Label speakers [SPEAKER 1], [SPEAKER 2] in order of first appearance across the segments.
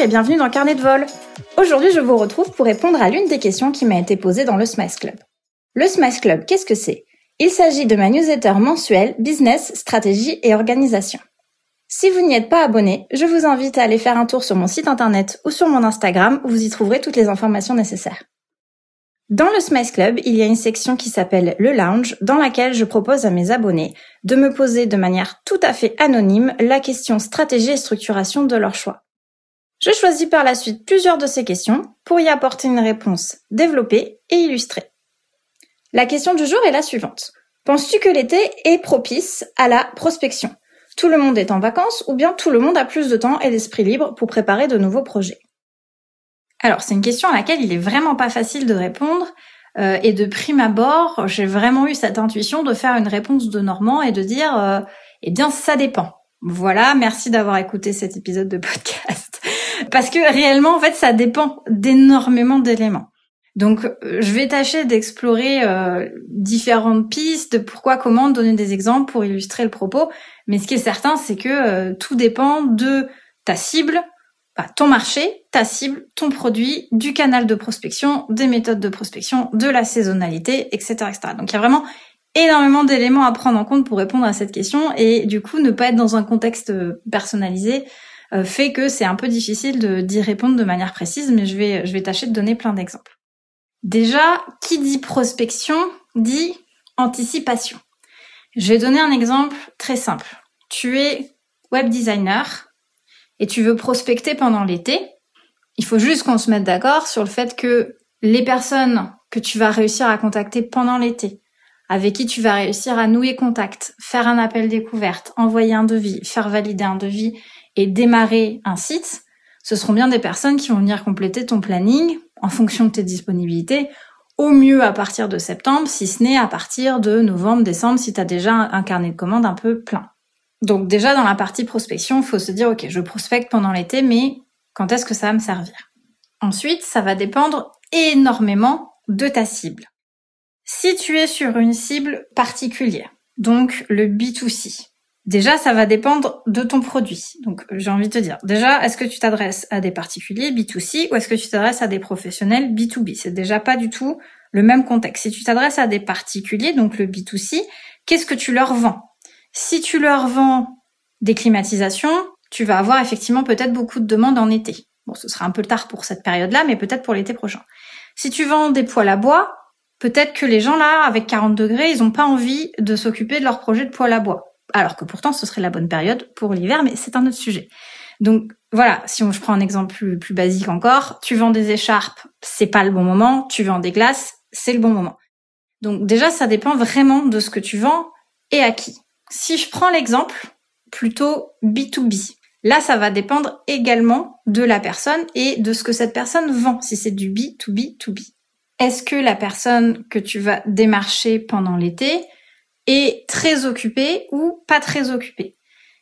[SPEAKER 1] Et bienvenue dans Carnet de vol. Aujourd'hui, je vous retrouve pour répondre à l'une des questions qui m'a été posée dans le Smiles Club. Le Smiles Club, qu'est-ce que c'est? Il s'agit de ma newsletter mensuelle Business, Stratégie et Organisation. Si vous n'y êtes pas abonné, je vous invite à aller faire un tour sur mon site internet ou sur mon Instagram où vous y trouverez toutes les informations nécessaires. Dans le Smiles Club, il y a une section qui s'appelle le Lounge, dans laquelle je propose à mes abonnés de me poser de manière tout à fait anonyme la question stratégie et structuration de leur choix. Je choisis par la suite plusieurs de ces questions pour y apporter une réponse développée et illustrée. La question du jour est la suivante. Penses-tu que l'été est propice à la prospection? Tout le monde est en vacances ou bien tout le monde a plus de temps et d'esprit libre pour préparer de nouveaux projets? Alors c'est une question à laquelle il est vraiment pas facile de répondre euh, et de prime abord, j'ai vraiment eu cette intuition de faire une réponse de Normand et de dire euh, eh bien ça dépend. Voilà, merci d'avoir écouté cet épisode de podcast. Parce que réellement, en fait, ça dépend d'énormément d'éléments. Donc, euh, je vais tâcher d'explorer euh, différentes pistes de pourquoi, comment, donner des exemples pour illustrer le propos. Mais ce qui est certain, c'est que euh, tout dépend de ta cible, bah, ton marché, ta cible, ton produit, du canal de prospection, des méthodes de prospection, de la saisonnalité, etc., etc. Donc, il y a vraiment énormément d'éléments à prendre en compte pour répondre à cette question et du coup ne pas être dans un contexte personnalisé euh, fait que c'est un peu difficile d'y répondre de manière précise, mais je vais, je vais tâcher de donner plein d'exemples. Déjà, qui dit prospection dit anticipation. Je vais donner un exemple très simple. Tu es web designer et tu veux prospecter pendant l'été. Il faut juste qu'on se mette d'accord sur le fait que les personnes que tu vas réussir à contacter pendant l'été, avec qui tu vas réussir à nouer contact, faire un appel découverte, envoyer un devis, faire valider un devis et démarrer un site, ce seront bien des personnes qui vont venir compléter ton planning en fonction de tes disponibilités, au mieux à partir de septembre, si ce n'est à partir de novembre, décembre, si tu as déjà un carnet de commandes un peu plein. Donc déjà dans la partie prospection, il faut se dire, ok, je prospecte pendant l'été, mais quand est-ce que ça va me servir? Ensuite, ça va dépendre énormément de ta cible. Si tu es sur une cible particulière, donc le B2C, Déjà, ça va dépendre de ton produit. Donc, j'ai envie de te dire, déjà, est-ce que tu t'adresses à des particuliers B2C ou est-ce que tu t'adresses à des professionnels B2B C'est déjà pas du tout le même contexte. Si tu t'adresses à des particuliers, donc le B2C, qu'est-ce que tu leur vends? Si tu leur vends des climatisations, tu vas avoir effectivement peut-être beaucoup de demandes en été. Bon, ce sera un peu tard pour cette période-là, mais peut-être pour l'été prochain. Si tu vends des poêles à bois, peut-être que les gens là, avec 40 degrés, ils n'ont pas envie de s'occuper de leur projet de poêle à bois alors que pourtant ce serait la bonne période pour l'hiver, mais c'est un autre sujet. Donc voilà, si je prends un exemple plus, plus basique encore, tu vends des écharpes, c'est pas le bon moment, tu vends des glaces, c'est le bon moment. Donc déjà, ça dépend vraiment de ce que tu vends et à qui. Si je prends l'exemple plutôt B2B, là, ça va dépendre également de la personne et de ce que cette personne vend, si c'est du B2B2B. Est-ce que la personne que tu vas démarcher pendant l'été, est très occupé ou pas très occupé.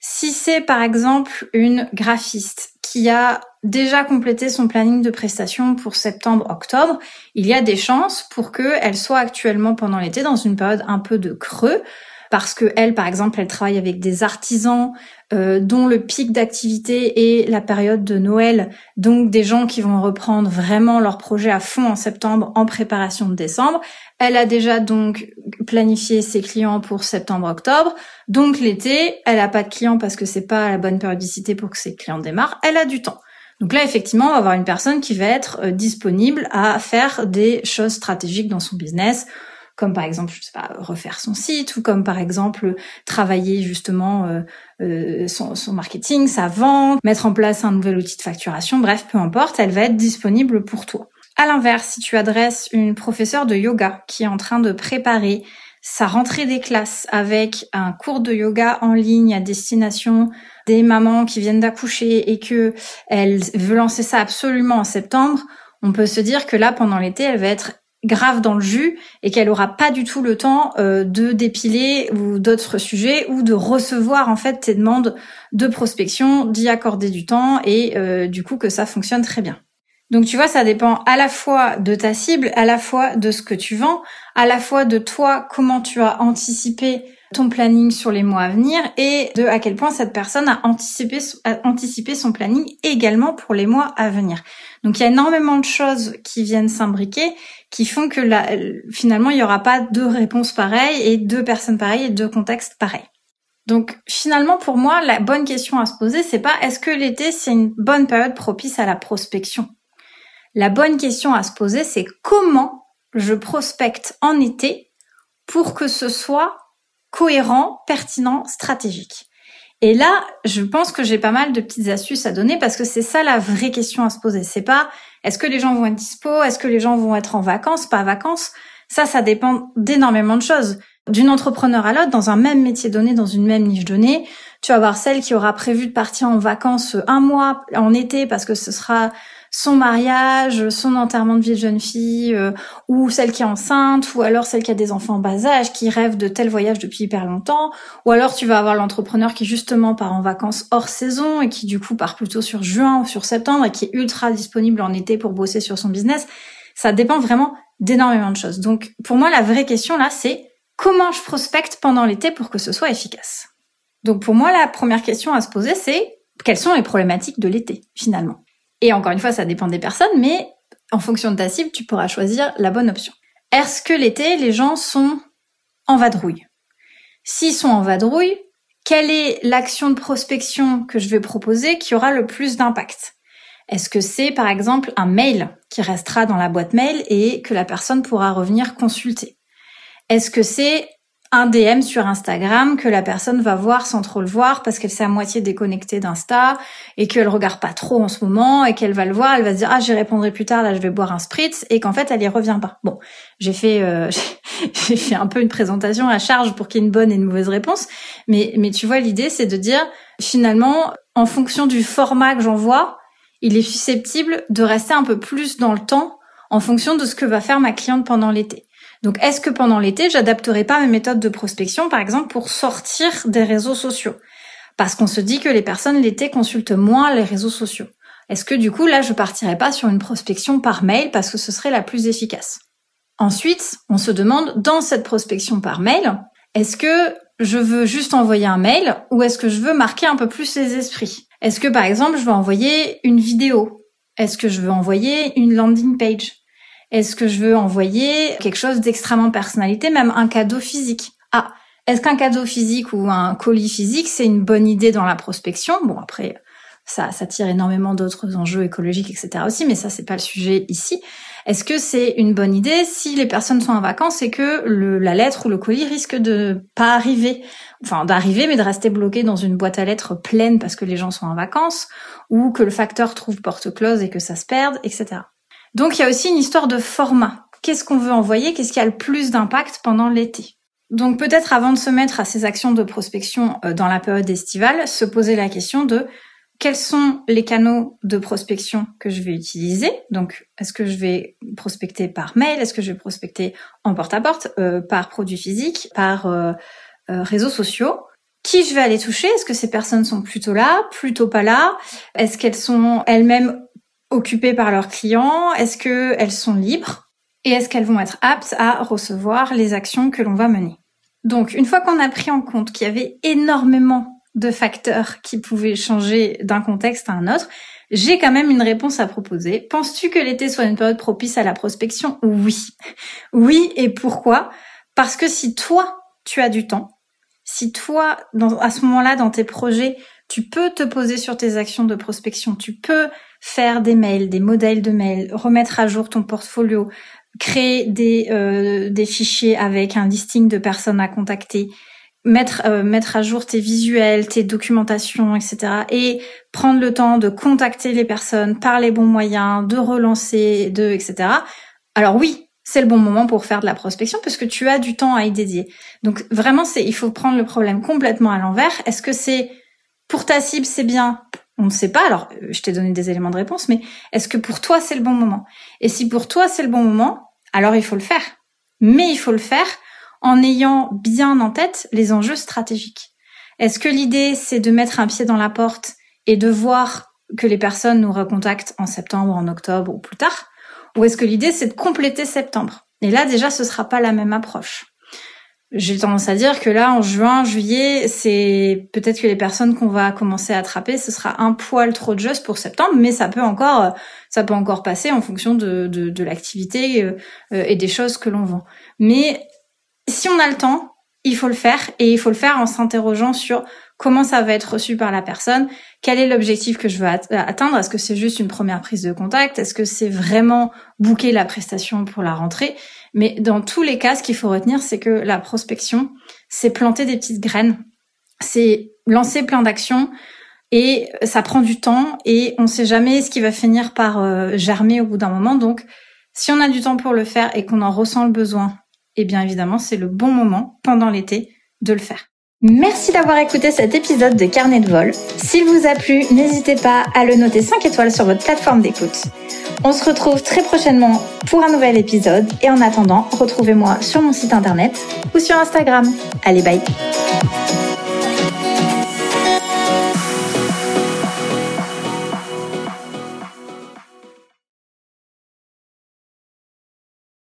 [SPEAKER 1] Si c'est par exemple une graphiste qui a déjà complété son planning de prestation pour septembre-octobre, il y a des chances pour qu'elle soit actuellement pendant l'été dans une période un peu de creux parce que elle, par exemple, elle travaille avec des artisans euh, dont le pic d'activité est la période de Noël, donc des gens qui vont reprendre vraiment leur projet à fond en septembre en préparation de décembre. Elle a déjà donc planifié ses clients pour septembre-octobre, donc l'été, elle a pas de clients parce que c'est pas la bonne périodicité pour que ses clients démarrent. Elle a du temps. Donc là, effectivement, on va avoir une personne qui va être euh, disponible à faire des choses stratégiques dans son business, comme par exemple, je sais pas, refaire son site, ou comme par exemple travailler justement euh, euh, son, marketing, sa vente, mettre en place un nouvel outil de facturation, bref, peu importe, elle va être disponible pour toi. À l'inverse, si tu adresses une professeure de yoga qui est en train de préparer sa rentrée des classes avec un cours de yoga en ligne à destination des mamans qui viennent d'accoucher et que elle veut lancer ça absolument en septembre, on peut se dire que là, pendant l'été, elle va être grave dans le jus et qu'elle aura pas du tout le temps euh, de dépiler ou d'autres sujets ou de recevoir en fait tes demandes de prospection, d'y accorder du temps et euh, du coup que ça fonctionne très bien. Donc tu vois, ça dépend à la fois de ta cible, à la fois de ce que tu vends, à la fois de toi, comment tu as anticipé ton planning sur les mois à venir et de à quel point cette personne a anticipé, son planning également pour les mois à venir. Donc il y a énormément de choses qui viennent s'imbriquer qui font que finalement il n'y aura pas deux réponses pareilles et deux personnes pareilles et deux contextes pareils. Donc finalement pour moi la bonne question à se poser c'est pas est-ce que l'été c'est une bonne période propice à la prospection? La bonne question à se poser c'est comment je prospecte en été pour que ce soit cohérent, pertinent, stratégique. Et là, je pense que j'ai pas mal de petites astuces à donner parce que c'est ça la vraie question à se poser. C'est pas est-ce que les gens vont être dispo, est-ce que les gens vont être en vacances, pas vacances? Ça, ça dépend d'énormément de choses. D'une entrepreneur à l'autre, dans un même métier donné, dans une même niche donnée, tu vas avoir celle qui aura prévu de partir en vacances un mois en été parce que ce sera son mariage, son enterrement de vie de jeune fille, euh, ou celle qui est enceinte, ou alors celle qui a des enfants en bas âge, qui rêve de tel voyage depuis hyper longtemps, ou alors tu vas avoir l'entrepreneur qui justement part en vacances hors saison et qui du coup part plutôt sur juin ou sur septembre et qui est ultra disponible en été pour bosser sur son business. Ça dépend vraiment d'énormément de choses. Donc pour moi, la vraie question là, c'est comment je prospecte pendant l'été pour que ce soit efficace? Donc pour moi, la première question à se poser, c'est quelles sont les problématiques de l'été finalement? Et encore une fois, ça dépend des personnes, mais en fonction de ta cible, tu pourras choisir la bonne option. Est-ce que l'été, les gens sont en vadrouille? S'ils sont en vadrouille, quelle est l'action de prospection que je vais proposer qui aura le plus d'impact? Est-ce que c'est par exemple un mail qui restera dans la boîte mail et que la personne pourra revenir consulter? Est-ce que c'est un DM sur Instagram que la personne va voir sans trop le voir parce qu'elle s'est à moitié déconnectée d'Insta et qu'elle regarde pas trop en ce moment et qu'elle va le voir, elle va se dire ah j'y répondrai plus tard là je vais boire un spritz et qu'en fait elle y revient pas. Bon, j'ai fait euh, j'ai fait un peu une présentation à charge pour qu'il y ait une bonne et une mauvaise réponse, mais mais tu vois l'idée c'est de dire finalement en fonction du format que j'envoie, il est susceptible de rester un peu plus dans le temps en fonction de ce que va faire ma cliente pendant l'été. Donc, est-ce que pendant l'été, j'adapterai pas mes méthodes de prospection, par exemple, pour sortir des réseaux sociaux? Parce qu'on se dit que les personnes l'été consultent moins les réseaux sociaux. Est-ce que du coup, là, je partirai pas sur une prospection par mail parce que ce serait la plus efficace? Ensuite, on se demande, dans cette prospection par mail, est-ce que je veux juste envoyer un mail ou est-ce que je veux marquer un peu plus les esprits? Est-ce que par exemple je veux envoyer une vidéo? Est-ce que je veux envoyer une landing page? Est-ce que je veux envoyer quelque chose d'extrêmement personnalité, même un cadeau physique? Ah, est-ce qu'un cadeau physique ou un colis physique, c'est une bonne idée dans la prospection? Bon, après, ça, ça tire énormément d'autres enjeux écologiques, etc. aussi, mais ça, c'est pas le sujet ici. Est-ce que c'est une bonne idée si les personnes sont en vacances et que la lettre ou le colis risque de pas arriver? Enfin, d'arriver, mais de rester bloqué dans une boîte à lettres pleine parce que les gens sont en vacances, ou que le facteur trouve porte close et que ça se perde, etc. Donc il y a aussi une histoire de format. Qu'est-ce qu'on veut envoyer? Qu'est-ce qui a le plus d'impact pendant l'été? Donc peut-être avant de se mettre à ces actions de prospection euh, dans la période estivale, se poser la question de quels sont les canaux de prospection que je vais utiliser. Donc, est-ce que je vais prospecter par mail? Est-ce que je vais prospecter en porte-à-porte, euh, par produits physiques, par euh, réseaux sociaux? Qui je vais aller toucher? Est-ce que ces personnes sont plutôt là, plutôt pas là? Est-ce qu'elles sont elles-mêmes occupées par leurs clients Est-ce qu'elles sont libres Et est-ce qu'elles vont être aptes à recevoir les actions que l'on va mener? Donc, une fois qu'on a pris en compte qu'il y avait énormément de facteurs qui pouvaient changer d'un contexte à un autre, j'ai quand même une réponse à proposer. Penses-tu que l'été soit une période propice à la prospection? Oui. Oui, et pourquoi? Parce que si toi, tu as du temps, si toi, à ce moment-là, dans tes projets, tu peux te poser sur tes actions de prospection, tu peux faire des mails, des modèles de mails, remettre à jour ton portfolio, créer des, euh, des fichiers avec un listing de personnes à contacter, mettre, euh, mettre à jour tes visuels, tes documentations, etc. Et prendre le temps de contacter les personnes par les bons moyens, de relancer, de, etc. Alors oui, c'est le bon moment pour faire de la prospection parce que tu as du temps à y dédier. Donc vraiment, c'est, il faut prendre le problème complètement à l'envers. Est-ce que c'est pour ta cible, c'est bien on ne sait pas, alors euh, je t'ai donné des éléments de réponse, mais est-ce que pour toi c'est le bon moment? Et si pour toi c'est le bon moment, alors il faut le faire. Mais il faut le faire en ayant bien en tête les enjeux stratégiques. Est-ce que l'idée c'est de mettre un pied dans la porte et de voir que les personnes nous recontactent en septembre, en octobre ou plus tard? Ou est-ce que l'idée c'est de compléter septembre? Et là déjà ce sera pas la même approche. J'ai tendance à dire que là, en juin, juillet, c'est peut-être que les personnes qu'on va commencer à attraper, ce sera un poil trop juste pour septembre, mais ça peut encore, ça peut encore passer en fonction de, de, de l'activité euh, et des choses que l'on vend. Mais si on a le temps, il faut le faire et il faut le faire en s'interrogeant sur comment ça va être reçu par la personne, quel est l'objectif que je veux atteindre, est-ce que c'est juste une première prise de contact, est-ce que c'est vraiment booker la prestation pour la rentrée. Mais dans tous les cas, ce qu'il faut retenir, c'est que la prospection, c'est planter des petites graines, c'est lancer plein d'actions et ça prend du temps et on ne sait jamais ce qui va finir par euh, germer au bout d'un moment. Donc, si on a du temps pour le faire et qu'on en ressent le besoin, eh bien évidemment, c'est le bon moment pendant l'été de le faire. Merci d'avoir écouté cet épisode de Carnet de vol. S'il vous a plu, n'hésitez pas à le noter 5 étoiles sur votre plateforme d'écoute. On se retrouve très prochainement pour un nouvel épisode et en attendant, retrouvez-moi sur mon site internet ou sur Instagram. Allez, bye